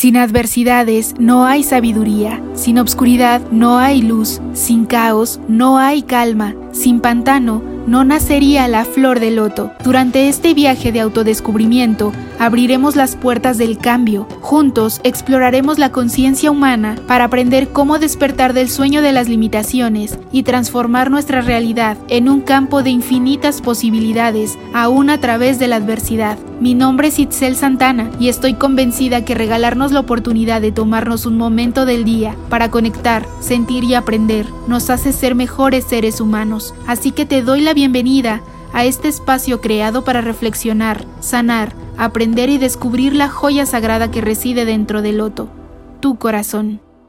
Sin adversidades no hay sabiduría, sin obscuridad no hay luz, sin caos no hay calma, sin pantano no nacería la flor de loto. Durante este viaje de autodescubrimiento, abriremos las puertas del cambio. Juntos exploraremos la conciencia humana para aprender cómo despertar del sueño de las limitaciones y transformar nuestra realidad en un campo de infinitas posibilidades, aún a través de la adversidad. Mi nombre es Itzel Santana y estoy convencida que regalarnos la oportunidad de tomarnos un momento del día para conectar, sentir y aprender nos hace ser mejores seres humanos. Así que te doy la bienvenida a este espacio creado para reflexionar, sanar, aprender y descubrir la joya sagrada que reside dentro del loto, tu corazón.